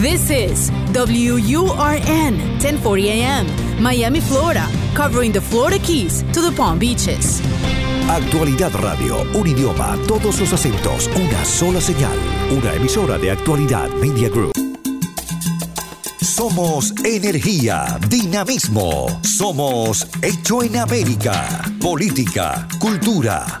This is WURN 1040 AM, Miami, Florida, covering the Florida Keys to the Palm Beaches. Actualidad Radio, un idioma, todos los acentos, una sola señal, una emisora de Actualidad Media Group. Somos energía, dinamismo. Somos Hecho en América. Política, cultura,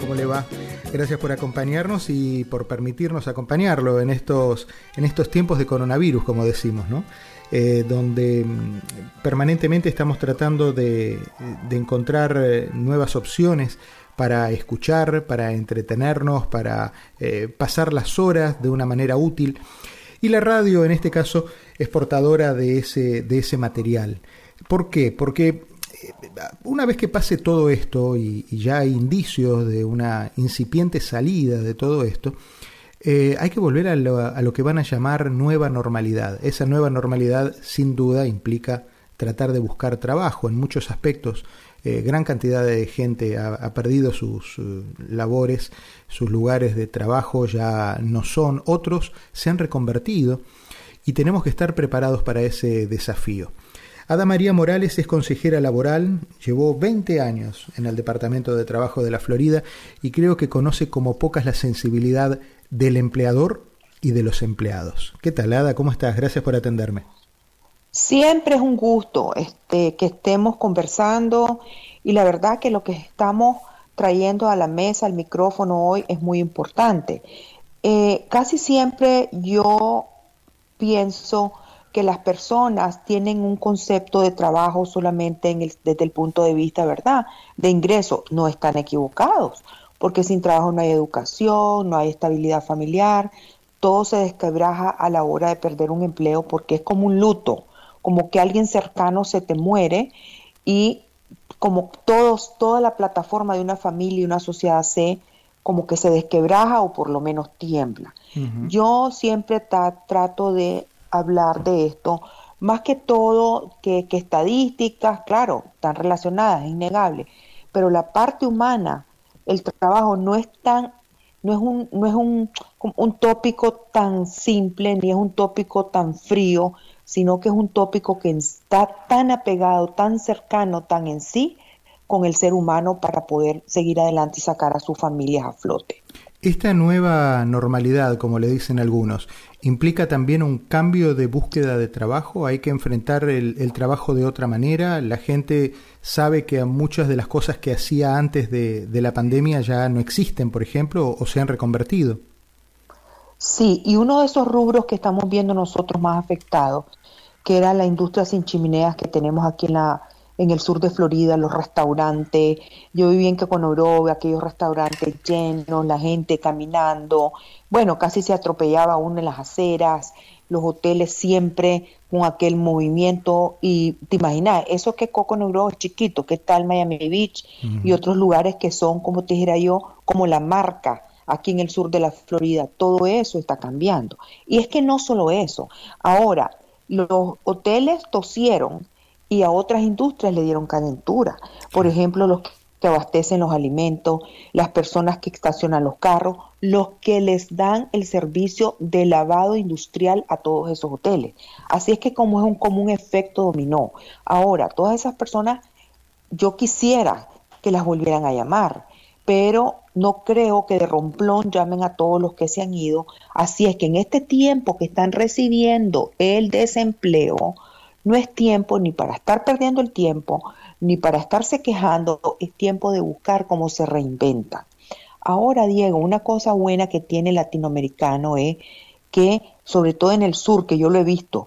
¿Cómo le va? Gracias por acompañarnos y por permitirnos acompañarlo en estos, en estos tiempos de coronavirus, como decimos, ¿no? Eh, donde mm, permanentemente estamos tratando de, encontrar eh, nuevas opciones para escuchar, para entretenernos, para eh, pasar las horas de una manera útil. Y la radio, en este caso, es portadora de ese, de ese material. ¿Por qué? Porque una vez que pase todo esto y, ya hay indicios de una incipiente salida de todo esto, eh, hay que volver a lo, que van a llamar nueva normalidad. Esa nueva normalidad sin duda implica tratar de buscar trabajo en muchos aspectos. Eh, gran cantidad de gente ha, perdido sus eh, labores, sus lugares de trabajo ya no son, otros se han reconvertido y tenemos que estar preparados para ese desafío. Ada María Morales es consejera laboral, llevó 20 años en el Departamento de Trabajo de la Florida y creo que conoce como pocas la sensibilidad del empleador y de los empleados. ¿Qué tal, Ada? ¿Cómo estás? Gracias por atenderme. Siempre es un gusto este, que estemos conversando y la verdad que lo que estamos trayendo a la mesa, al micrófono hoy es muy importante. Eh, casi siempre yo pienso que las personas tienen un concepto de trabajo solamente en el, desde el punto de vista, ¿verdad?, de ingreso. No están equivocados, porque sin trabajo no hay educación, no hay estabilidad familiar, todo se desquebraja a la hora de perder un empleo porque es como un luto, como que alguien cercano se te muere y como todos, toda la plataforma de una familia y una sociedad se como que se desquebraja o por lo menos tiembla. Yo siempre trato de hablar de esto, más que todo que, estadísticas, claro, están relacionadas, es innegable, pero la parte humana, el trabajo no es tan, no es un, no es un, un tópico tan simple, ni es un tópico tan frío, sino que es un tópico que está tan apegado, tan cercano, tan en sí con el ser humano para poder seguir adelante y sacar a sus familias a flote. Esta nueva normalidad, como le dicen algunos, implica también un cambio de búsqueda de trabajo. Hay que enfrentar el, trabajo de otra manera. La gente sabe que muchas de las cosas que hacía antes de, la pandemia ya no existen, por ejemplo, o, se han reconvertido. Sí, y uno de esos rubros que estamos viendo nosotros más afectados, que era la industria sin chimeneas que tenemos aquí en la, en el sur de Florida, los restaurantes. Yo viví en Kekonorove, aquellos restaurantes llenos, la gente caminando. Bueno, casi se atropellaba uno en las aceras, los hoteles siempre con aquel movimiento. Y te imaginas, eso que Coconut es chiquito, que está el Miami Beach y otros lugares que son, como te dijera yo, como la marca aquí en el sur de la Florida. Todo eso está cambiando. Y es que no solo eso. Ahora, los hoteles tosieron y a otras industrias le dieron calentura. Por ejemplo, los que abastecen los alimentos, las personas que estacionan los carros, los que les dan el servicio de lavado industrial a todos esos hoteles. Así es que como es un común efecto dominó. Ahora, todas esas personas, yo quisiera que las volvieran a llamar, pero no creo que de romplón llamen a todos los que se han ido. Así es que en este tiempo que están recibiendo el desempleo, no es tiempo ni para estar perdiendo el tiempo, ni para estarse quejando, es tiempo de buscar cómo se reinventa. Ahora, Diego, una cosa buena que tiene el latinoamericano es que, sobre todo en el sur, que yo lo he visto,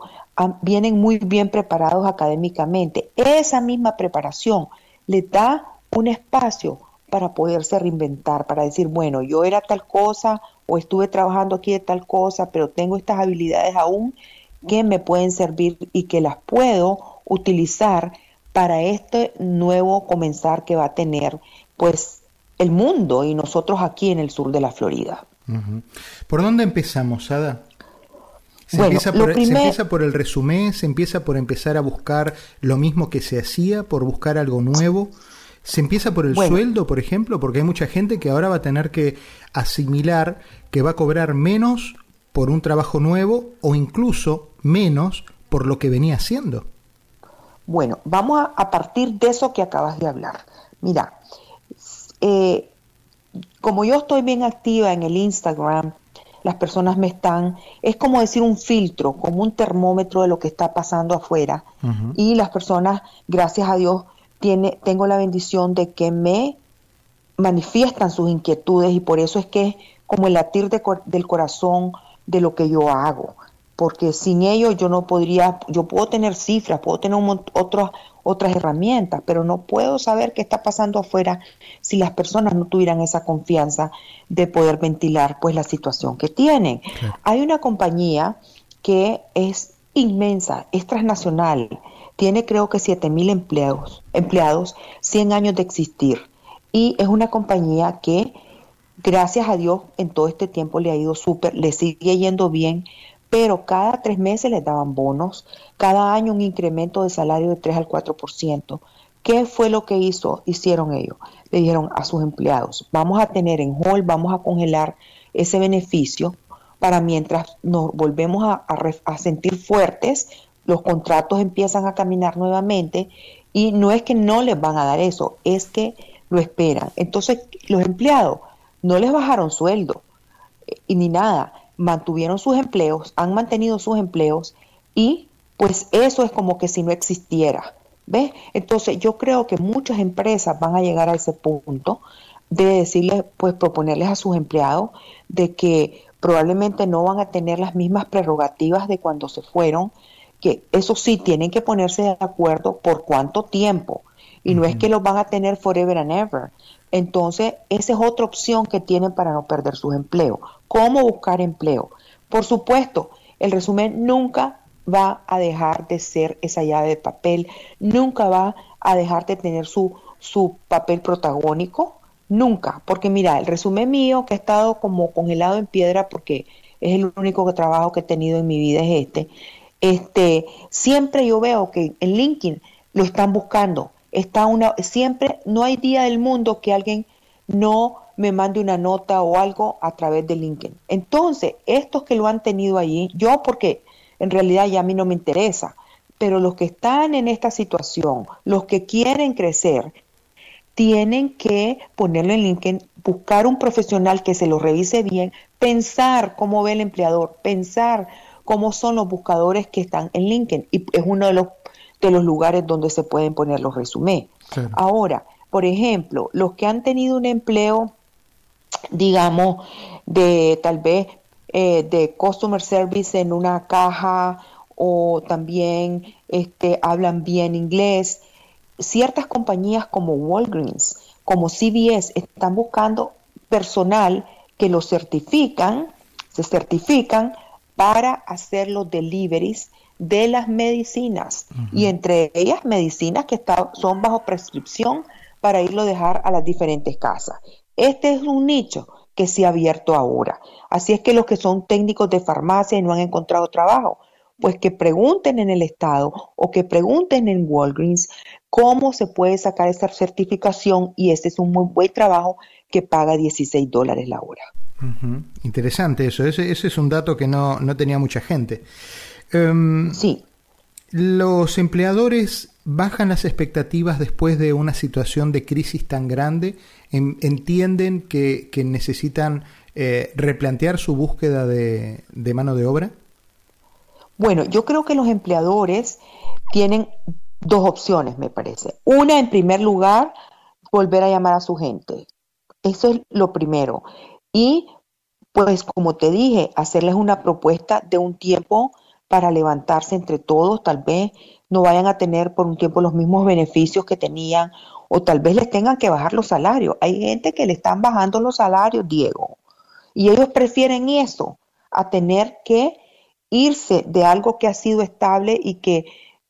vienen muy bien preparados académicamente. Esa misma preparación le da un espacio para poderse reinventar, para decir, bueno, yo era tal cosa o estuve trabajando aquí de tal cosa, pero tengo estas habilidades aún que me pueden servir y que las puedo utilizar para este nuevo comenzar que va a tener pues el mundo y nosotros aquí en el sur de la Florida. ¿Por dónde empezamos, Ada? Se, empieza por, ¿Se empieza por el resumen? ¿Se empieza por empezar a buscar lo mismo que se hacía, por buscar algo nuevo? ¿Se empieza por el sueldo, por ejemplo? Porque hay mucha gente que ahora va a tener que asimilar que va a cobrar menos por un trabajo nuevo o incluso menos por lo que venía haciendo. Bueno, vamos a, partir de eso que acabas de hablar. Mira, eh, como yo estoy bien activa en el Instagram, las personas me están, es como decir un filtro, como un termómetro de lo que está pasando afuera. Y las personas, gracias a Dios, tiene, tengo la bendición de que me manifiestan sus inquietudes y por eso es que es como el latir del corazón de lo que yo hago. Porque sin ello yo no podría, yo puedo tener cifras, puedo tener otros, otras herramientas, pero no puedo saber qué está pasando afuera si las personas no tuvieran esa confianza de poder ventilar pues la situación que tienen. Hay una compañía que es inmensa, es transnacional, tiene creo que 7 mil empleados, empleados, 100 años de existir y es una compañía que gracias a Dios en todo este tiempo le ha ido súper, le sigue yendo bien pero cada tres meses les daban bonos, cada año un incremento de salario de 3 al 4%. ¿Qué fue lo que hizo, hicieron ellos? Le dijeron a sus empleados, vamos a tener en hall, vamos a congelar ese beneficio para mientras nos volvemos a, a sentir fuertes, los contratos empiezan a caminar nuevamente y no es que no les van a dar eso, es que lo esperan. Entonces los empleados no les bajaron sueldo eh, y ni nada, mantuvieron sus empleos, han mantenido sus empleos y pues eso es como que si no existiera. ¿Ves? Entonces yo creo que muchas empresas van a llegar a ese punto de decirles, pues proponerles a sus empleados de que probablemente no van a tener las mismas prerrogativas de cuando se fueron, que eso sí, tienen que ponerse de acuerdo por cuánto tiempo. Y no es que los van a tener forever and ever. Entonces, esa es otra opción que tienen para no perder sus empleos. ¿Cómo buscar empleo? Por supuesto, el resumen nunca va a dejar de ser esa llave de papel, nunca va a dejar de tener su, su papel protagónico, nunca, porque mira, el resumen mío que ha estado como congelado en piedra porque es el único trabajo que he tenido en mi vida es este, este, siempre yo veo que en LinkedIn lo están buscando, está una, siempre, no hay día del mundo que alguien no me mande una nota o algo a través de LinkedIn. Entonces, estos que lo han tenido allí, yo porque en realidad ya a mí no me interesa, pero los que están en esta situación, los que quieren crecer, tienen que ponerlo en LinkedIn, buscar un profesional que se lo revise bien, pensar cómo ve el empleador, pensar cómo son los buscadores que están en LinkedIn. Y es uno de los de los lugares donde se pueden poner los resumés. Ahora, por ejemplo, los que han tenido un empleo, digamos, de tal vez eh, de customer service en una caja o también este, hablan bien inglés, ciertas compañías como Walgreens, como CVS, están buscando personal que lo certifican, se certifican para hacer los deliveries de las medicinas. Y entre ellas medicinas que son bajo prescripción para irlo a dejar a las diferentes casas. Este es un nicho que se ha abierto ahora. Así es que los que son técnicos de farmacia y no han encontrado trabajo, pues que pregunten en el Estado o que pregunten en Walgreens cómo se puede sacar esa certificación y este es un muy buen trabajo que paga 16 dólares la hora. Interesante eso, ese, ese, es un dato que no, no tenía mucha gente. Em, sí. ¿Los empleadores bajan las expectativas después de una situación de crisis tan grande? ¿Entienden que, necesitan eh, replantear su búsqueda de, mano de obra? Bueno, yo creo que los empleadores tienen dos opciones, me parece. Una, en primer lugar, volver a llamar a su gente. Eso es lo primero. Y, pues, como te dije, hacerles una propuesta de un tiempo para levantarse entre todos, tal vez no vayan a tener por un tiempo los mismos beneficios que tenían o tal vez les tengan que bajar los salarios. Hay gente que le están bajando los salarios, Diego. Y ellos prefieren eso a tener que irse de algo que ha sido estable y que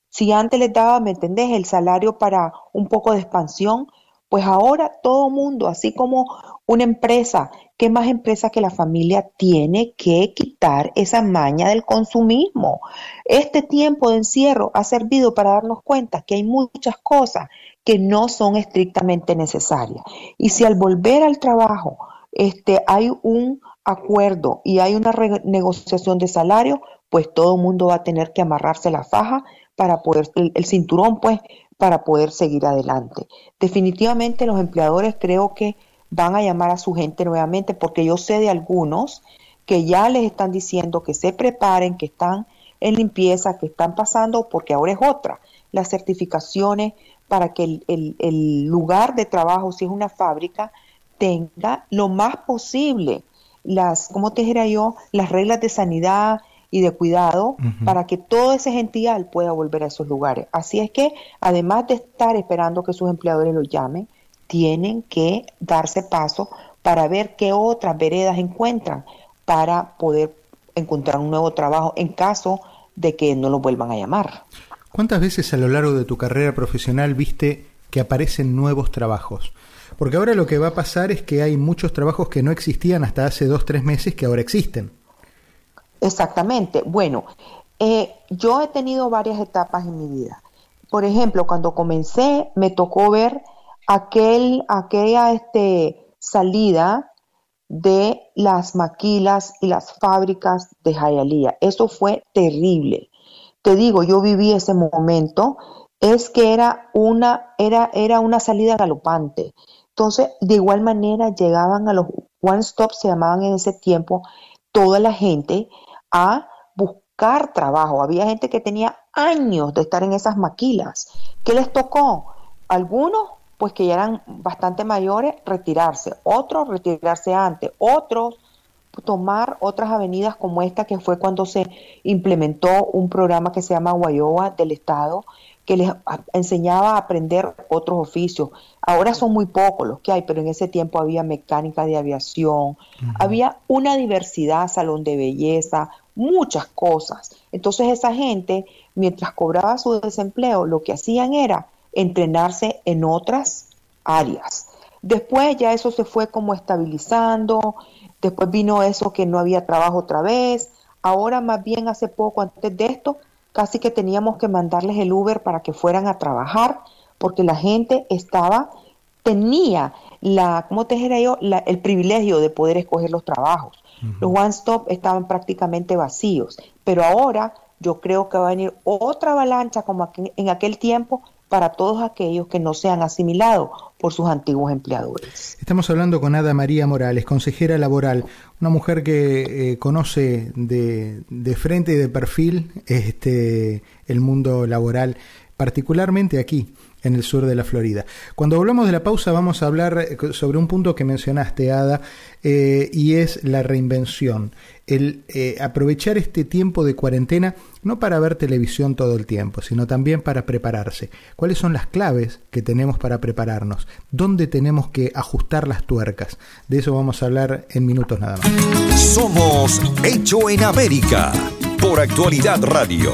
si antes les daba, ¿me entendés?, el salario para un poco de expansión, pues ahora todo mundo, así como una empresa, ¿qué más empresa que la familia tiene que quitar esa maña del consumismo? Este tiempo de encierro ha servido para darnos cuenta que hay muchas cosas que no son estrictamente necesarias. Y si al volver al trabajo este, hay un acuerdo y hay una negociación de salario, pues todo el mundo va a tener que amarrarse la faja para poder, el, cinturón, pues, para poder seguir adelante. Definitivamente los empleadores creo que van a llamar a su gente nuevamente porque yo sé de algunos que ya les están diciendo que se preparen, que están en limpieza, que están pasando, porque ahora es otra, las certificaciones para que el, el lugar de trabajo, si es una fábrica, tenga lo más posible las, ¿cómo te dijera yo? Las reglas de sanidad y de cuidado para que todo ese gential pueda volver a esos lugares. Así es que, además de estar esperando que sus empleadores lo llamen, tienen que darse paso para ver qué otras veredas encuentran para poder encontrar un nuevo trabajo en caso de que no lo vuelvan a llamar. ¿Cuántas veces a lo largo de tu carrera profesional viste que aparecen nuevos trabajos? Porque ahora lo que va a pasar es que hay muchos trabajos que no existían hasta hace dos, tres meses que ahora existen. Exactamente. Bueno, eh, yo he tenido varias etapas en mi vida. Por ejemplo, cuando comencé, me tocó ver aquel, aquella este, salida de las maquilas y las fábricas de Jayalía. Eso fue terrible. Te digo, yo viví ese momento. Es que era una, era, era una salida galopante. Entonces, de igual manera, llegaban a los one stop, se llamaban en ese tiempo, toda la gente a buscar trabajo. Había gente que tenía años de estar en esas maquilas. ¿Qué les tocó? Algunos, pues que ya eran bastante mayores, retirarse. Otros, retirarse antes. Otros, tomar otras avenidas como esta, que fue cuando se implementó un programa que se llama Guayoba del Estado, que les enseñaba a aprender otros oficios. Ahora son muy pocos los que hay, pero en ese tiempo había mecánica de aviación, había una diversidad, salón de belleza, muchas cosas. Entonces esa gente, mientras cobraba su desempleo, lo que hacían era entrenarse en otras áreas. Después ya eso se fue como estabilizando, después vino eso que no había trabajo otra vez, ahora más bien hace poco antes de esto casi que teníamos que mandarles el Uber para que fueran a trabajar, porque la gente estaba, tenía la, ¿cómo te dijera yo? el privilegio de poder escoger los trabajos. Los One Stop estaban prácticamente vacíos, pero ahora yo creo que va a venir otra avalancha como en aquel tiempo para todos aquellos que no se han asimilado por sus antiguos empleadores. Estamos hablando con Ada María Morales, consejera laboral, una mujer que eh, conoce de, de, frente y de perfil este, el mundo laboral, particularmente aquí en el sur de la Florida. Cuando volvamos de la pausa vamos a hablar eh, sobre un punto que mencionaste, Ada, eh, y es la reinvención. El aprovechar este tiempo de cuarentena no para ver televisión todo el tiempo, sino también para prepararse. ¿Cuáles son las claves que tenemos para prepararnos? ¿Dónde tenemos que ajustar las tuercas? De eso vamos a hablar en minutos nada más. Somos Hecho en América por Actualidad Radio.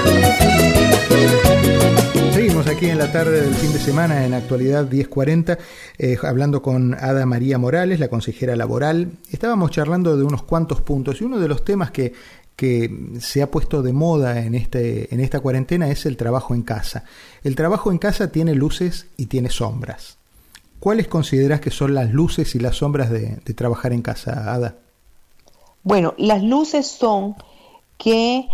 Aquí en la tarde del fin de semana en actualidad 1040, eh, hablando con Ada María Morales, la consejera laboral. Estábamos charlando de unos cuantos puntos y uno de los temas que que se ha puesto de moda en, este, en esta cuarentena es el trabajo en casa. El trabajo en casa tiene luces y tiene sombras. ¿Cuáles consideras que son las luces y las sombras de, trabajar en casa, Ada? Bueno, las luces son que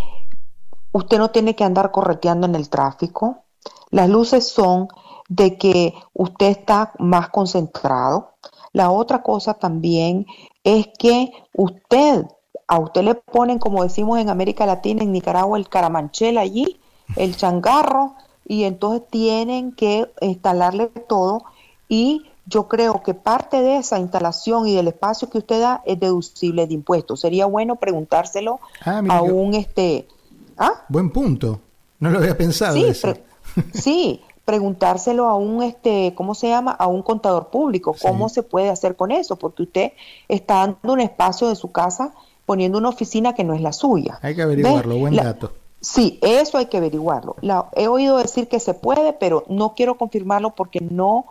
usted no tiene que andar correteando en el tráfico. Las luces son de que usted está más concentrado. La otra cosa también es que usted a usted le ponen, como decimos en América Latina, en Nicaragua, el caramanchel allí, el changarro, y entonces tienen que instalarle todo y yo creo que parte de esa instalación y del espacio que usted da es deducible de impuestos. Sería bueno preguntárselo ah, a un este ¿ah? Buen punto. No lo había pensado sí, sí, preguntárselo a un este, ¿cómo se llama? a un contador público, cómo se puede hacer con eso, porque usted está dando un espacio de su casa poniendo una oficina que no es la suya. Hay que averiguarlo, buen dato. Sí, eso hay que averiguarlo. La, he oído decir que se puede, pero no quiero confirmarlo porque no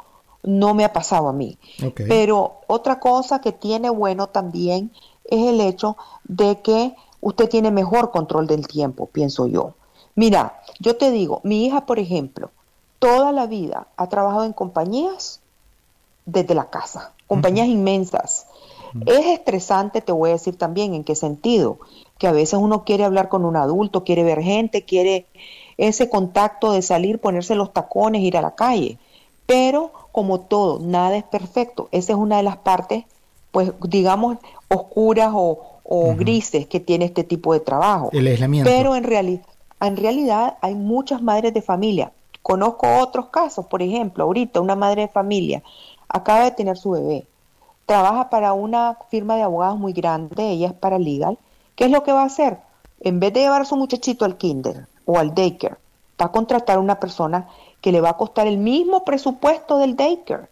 no me ha pasado a mí. Pero otra cosa que tiene bueno también es el hecho de que usted tiene mejor control del tiempo, pienso yo. Mira, yo te digo, mi hija, por ejemplo, toda la vida ha trabajado en compañías desde la casa, compañías inmensas. Es estresante, te voy a decir también en qué sentido, que a veces uno quiere hablar con un adulto, quiere ver gente, quiere ese contacto de salir, ponerse los tacones, ir a la calle. Pero como todo, nada es perfecto. Esa es una de las partes, pues digamos, oscuras o, grises que tiene este tipo de trabajo. El aislamiento. Pero en, en realidad hay muchas madres de familia. Conozco otros casos, por ejemplo, ahorita una madre de familia acaba de tener su bebé, trabaja para una firma de abogados muy grande, ella es paralegal. ¿Qué es lo que va a hacer? En vez de llevar a su muchachito al kinder o al daycare, va a contratar a una persona que le va a costar el mismo presupuesto del daycare,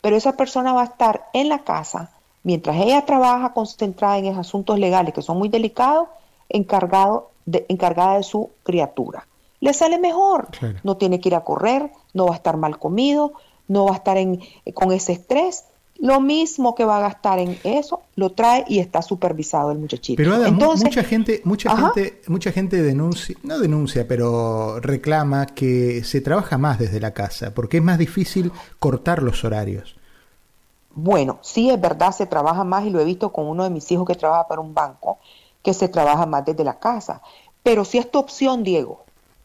pero esa persona va a estar en la casa mientras ella trabaja concentrada en esos asuntos legales que son muy delicados, encargado de, encargada de su criatura. Le sale mejor, no tiene que ir a correr, no va a estar mal comido, no va a estar en, con ese estrés lo mismo que va a gastar en eso, lo trae y está supervisado el muchachito. Pero Entonces, mucha gente, mucha gente, mucha gente denuncia, no denuncia, pero reclama que se trabaja más desde la casa, porque es más difícil cortar los horarios. Bueno, sí es verdad, se trabaja más y lo he visto con uno de mis hijos que trabaja para un banco, que se trabaja más desde la casa. Pero si es tu opción, Diego,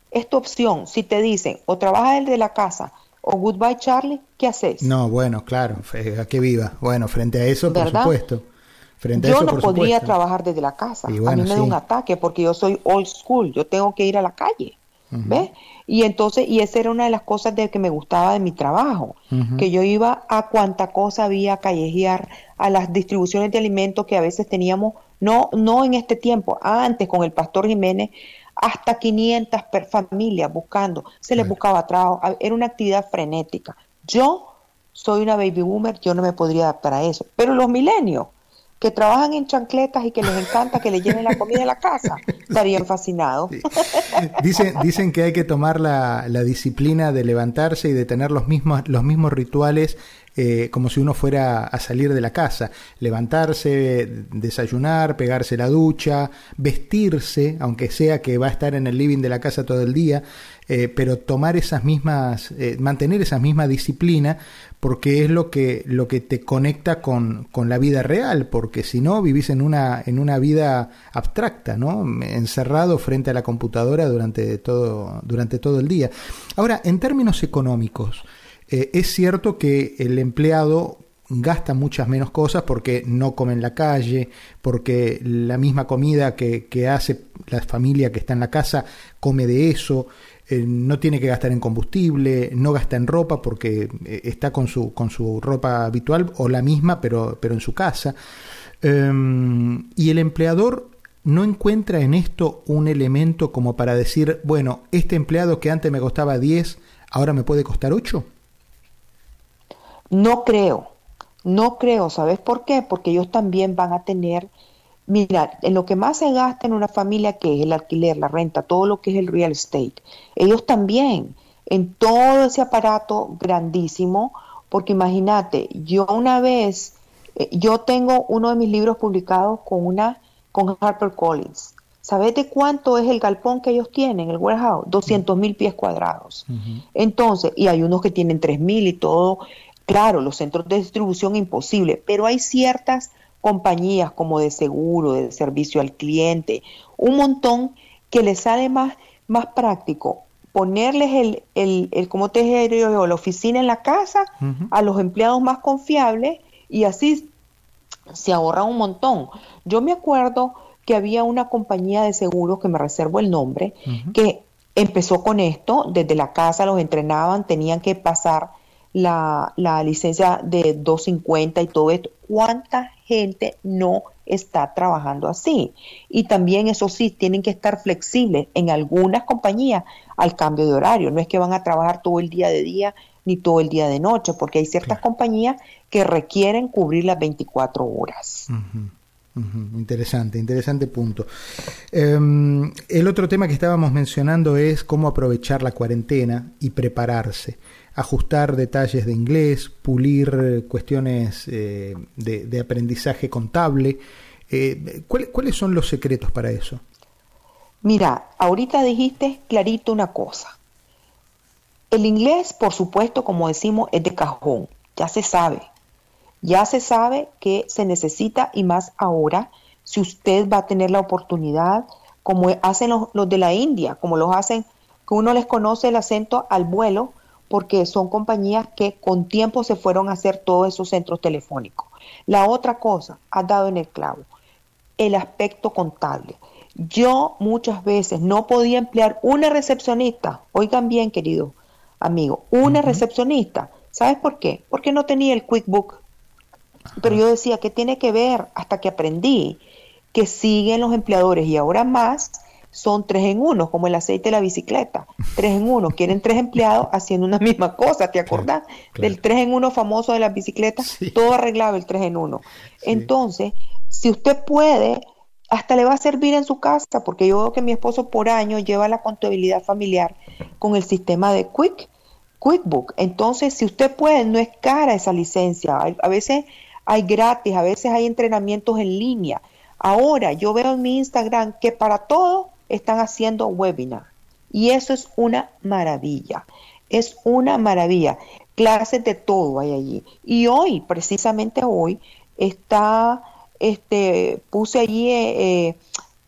es tu opción, si te dicen o trabajas desde la casa o Goodbye Charlie, ¿qué haces? No, bueno, claro, a que viva. Bueno, frente a eso, por supuesto. Frente yo a eso, no podría trabajar desde la casa. a mí me da un ataque porque yo soy old school, yo tengo que ir a la calle. ¿Ves? Y entonces, y esa era una de las cosas de que me gustaba de mi trabajo, que yo iba a cuanta cosa había a callejear, a las distribuciones de alimentos que a veces teníamos, no, no en este tiempo, antes con el pastor Jiménez, hasta 500 familias buscando, se les buscaba trabajo, era una actividad frenética. Yo soy una baby boomer, yo no me podría adaptar a eso, pero los milenios que trabajan en chancletas y que les encanta que les lleven la comida a la casa, estarían fascinados. Dicen, dicen que hay que tomar la, la, disciplina de levantarse y de tener los mismos, los mismos rituales eh, como si uno fuera a salir de la casa, levantarse, desayunar, pegarse la ducha, vestirse, aunque sea que va a estar en el living de la casa todo el día, eh, pero tomar esas mismas, eh, mantener esa misma disciplina, porque es lo que, lo que te conecta con, con la vida real, porque si no vivís en una, en una vida abstracta, ¿no? encerrado frente a la computadora durante todo, durante todo el día. Ahora, en términos económicos, eh, es cierto que el empleado gasta muchas menos cosas porque no come en la calle, porque la misma comida que, hace la familia que está en la casa come de eso, eh, no tiene que gastar en combustible, no gasta en ropa porque eh, está con su, con su ropa habitual o la misma pero, pero en su casa. Em, y el empleador no encuentra en esto un elemento como para decir, bueno, este empleado que antes me costaba 10, ahora me puede costar 8. No creo, no creo, ¿sabes por qué? Porque ellos también van a tener, mira, en lo que más se gasta en una familia que es el alquiler, la renta, todo lo que es el real estate, ellos también, en todo ese aparato grandísimo, porque imagínate, yo una vez, eh, yo tengo uno de mis libros publicados con una, con Harper Collins. ¿Sabes de cuánto es el galpón que ellos tienen, el warehouse? 200 mil pies cuadrados. Entonces, y hay unos que tienen 3 mil y todo, Claro, los centros de distribución imposible, pero hay ciertas compañías como de seguro, de servicio al cliente, un montón que les sale más, más práctico ponerles el, el, el como te o la oficina en la casa a los empleados más confiables y así se ahorra un montón. Yo me acuerdo que había una compañía de seguros, que me reservo el nombre, que empezó con esto, desde la casa los entrenaban, tenían que pasar la, la licencia de 250 y todo esto. ¿Cuánta gente no está trabajando así? Y también, eso sí, tienen que estar flexibles en algunas compañías al cambio de horario. No es que van a trabajar todo el día de día ni todo el día de noche, porque hay ciertas compañías que requieren cubrir las 24 horas. Interesante, interesante punto. Em, el otro tema que estábamos mencionando es cómo aprovechar la cuarentena y prepararse, ajustar detalles de inglés, pulir cuestiones eh, de, aprendizaje contable. Eh, ¿Cuáles son los secretos para eso? Mira, ahorita dijiste clarito una cosa. El inglés, por supuesto, como decimos, es de cajón, ya se sabe. Ya se sabe que se necesita y más ahora, si usted va a tener la oportunidad, como hacen los, de la India, como los hacen, que uno les conoce el acento al vuelo, porque son compañías que con tiempo se fueron a hacer todos esos centros telefónicos. La otra cosa, ha dado en el clavo, el aspecto contable. Yo muchas veces no podía emplear una recepcionista, oigan bien querido, amigo, una recepcionista. ¿Sabes por qué? Porque no tenía el QuickBook. Pero yo decía, ¿qué tiene que ver? Hasta que aprendí que siguen los empleadores y ahora más son tres en uno, como el aceite de la bicicleta. Tres en uno. Quieren tres empleados haciendo una misma cosa. ¿Te acordás? Del tres en uno famoso de las bicicletas. Todo arreglado el tres en uno. Entonces, si usted puede, hasta le va a servir en su casa, porque yo veo que mi esposo por año lleva la contabilidad familiar con el sistema de Quick QuickBook. Entonces, si usted puede, no es cara esa licencia. A veces hay gratis, a veces hay entrenamientos en línea. Ahora yo veo en mi Instagram que para todo están haciendo webinar. Y eso es una maravilla. Es una maravilla. Clases de todo hay allí. Y hoy, precisamente hoy, está, este, puse allí eh, eh,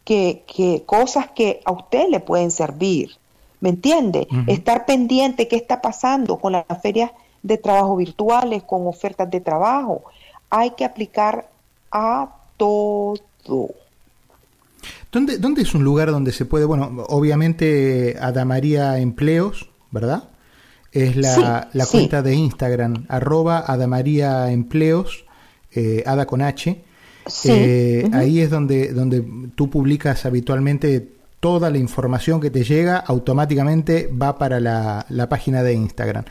que, que cosas que a usted le pueden servir. ¿Me entiende? Estar pendiente qué está pasando con las ferias de trabajo virtuales, con ofertas de trabajo. Hay que aplicar a todo. ¿Dónde, ¿Dónde es un lugar donde se puede, bueno, obviamente Adamaría Empleos, ¿verdad? Es la, cuenta de Instagram, arroba Adamaría Empleos, eh, Ada con H. Eh, ahí es donde, donde tú publicas habitualmente toda la información que te llega automáticamente va para la, página de Instagram.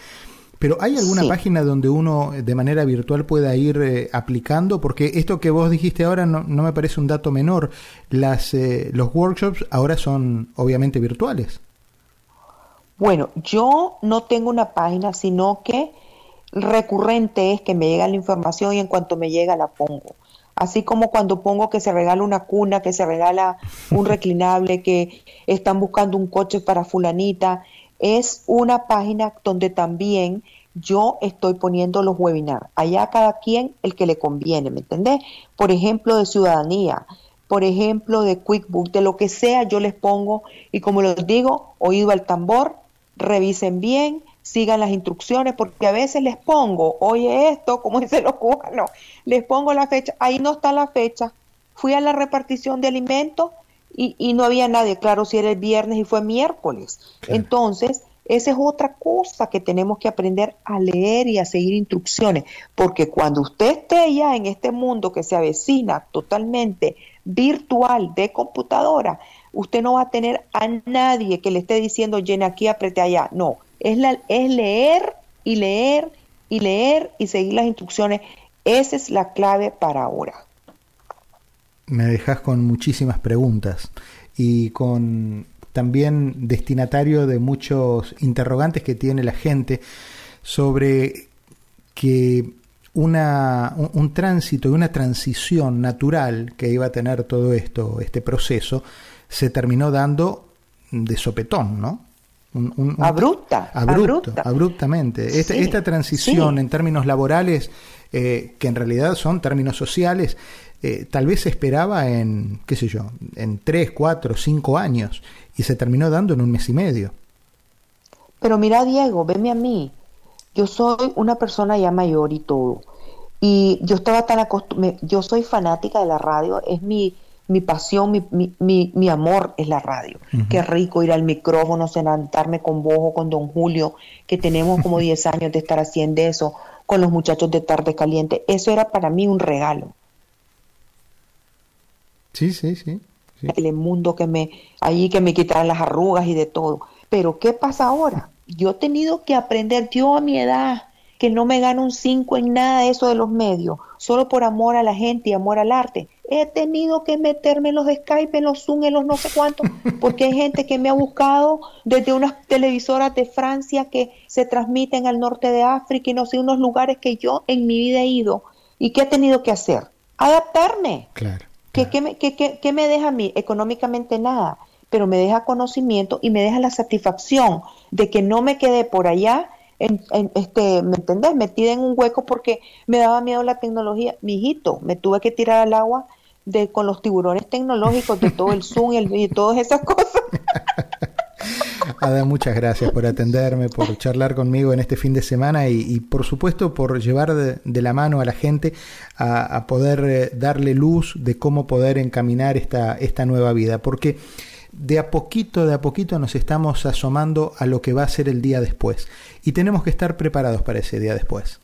Pero ¿hay alguna página donde uno de manera virtual pueda ir eh, aplicando? Porque esto que vos dijiste ahora no, me parece un dato menor. Las, eh, los workshops ahora son obviamente virtuales. Bueno, yo no tengo una página, sino que recurrente es que me llega la información y en cuanto me llega la pongo así como cuando pongo que se regala una cuna, que se regala un reclinable, que están buscando un coche para fulanita, es una página donde también yo estoy poniendo los webinars. Allá cada quien el que le conviene, ¿me entendés? Por ejemplo, de ciudadanía, por ejemplo, de QuickBook, de lo que sea, yo les pongo y como les digo, oído al tambor, revisen bien, sigan las instrucciones, porque a veces les pongo, oye esto, como dicen los cubanos, les pongo la fecha, ahí no está la fecha. Fui a la repartición de alimentos y, no había nadie, claro, si era el viernes y fue miércoles. Entonces, esa es otra cosa que tenemos que aprender a leer y a seguir instrucciones, porque cuando usted esté ya en este mundo que se avecina totalmente virtual de computadora, usted no va a tener a nadie que le esté diciendo llene aquí, apriete allá. No, es, la, es leer y leer y leer y seguir las instrucciones. Esa es la clave para ahora. Me dejas con muchísimas preguntas y con también destinatario de muchos interrogantes que tiene la gente sobre que una, un, tránsito y una transición natural que iba a tener todo esto, este proceso, se terminó dando de sopetón, ¿no? abrupta, abrupta, abruptamente. Esta, transición en términos laborales, eh, que en realidad son términos sociales, eh, tal vez se esperaba en, qué sé yo, en tres, cuatro, cinco años y se terminó dando en un mes y medio. Pero mira, Diego, veme a mí. Yo soy una persona ya mayor y todo. Y yo estaba tan acostumbrada, yo soy fanática de la radio, es mi, mi pasión, mi, mi, mi, amor es la radio. Qué rico ir al micrófono, sentarme con vos o con don Julio, que tenemos como 10 años de estar haciendo eso, con los muchachos de Tarde Caliente. Eso era para mí un regalo. Sí, sí, sí. El mundo que me, allí que me quitaran las arrugas y de todo. Pero ¿qué pasa ahora? Yo he tenido que aprender, yo a mi edad, que no me gano un 5 en nada de eso de los medios, solo por amor a la gente y amor al arte. He tenido que meterme en los Skype, en los Zoom, en los no sé cuántos, porque hay gente que me ha buscado desde unas televisoras de Francia que se transmiten al norte de África y no sé, unos lugares que yo en mi vida he ido. ¿Y qué he tenido que hacer? Adaptarme. Claro. ¿Qué, me, qué me deja a mí? Económicamente nada, pero me deja conocimiento y me deja la satisfacción de que no me quedé por allá este, ¿me entendés? Metida en un hueco porque me daba miedo la tecnología. Mijito, me tuve que tirar al agua de con los tiburones tecnológicos, de todo el Zoom y, todas esas cosas. Muchas gracias por atenderme, por charlar conmigo en este fin de semana y, por supuesto por llevar de, la mano a la gente a, poder eh, darle luz de cómo poder encaminar esta, esta nueva vida. Porque de a poquito, de a poquito nos estamos asomando a lo que va a ser el día después. Y tenemos que estar preparados para ese día después.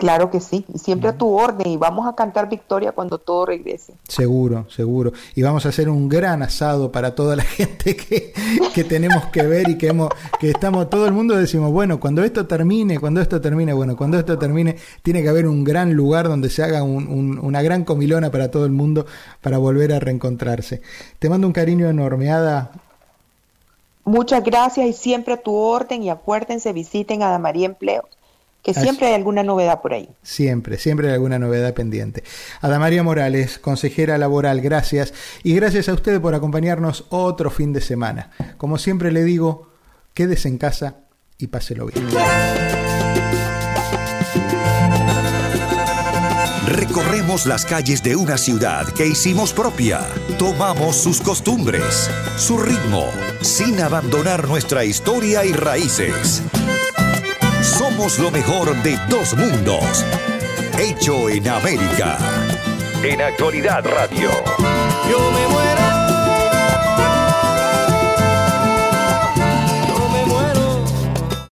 Claro que sí, siempre a tu orden y vamos a cantar victoria cuando todo regrese. Seguro, seguro. Y vamos a hacer un gran asado para toda la gente que, que tenemos que ver y que, hemos, que estamos, todo el mundo decimos, bueno, cuando esto termine, cuando esto termine, bueno, cuando esto termine, tiene que haber un gran lugar donde se haga una gran comilona para todo el mundo para volver a reencontrarse. Te mando un cariño enorme, Ada. Muchas gracias y siempre a tu orden y acuérdense, visiten a María Empleos que siempre hay alguna novedad por ahí. Siempre, siempre hay alguna novedad pendiente. Adamaria Morales, consejera laboral, gracias. Y gracias a ustedes por acompañarnos otro fin de semana. Como siempre le digo, quédese en casa y páselo bien. Recorremos las calles de una ciudad que hicimos propia. Tomamos sus costumbres, su ritmo, sin abandonar nuestra historia y raíces. Somos lo mejor de dos mundos. Hecho en América. En Actualidad Radio. Yo me muero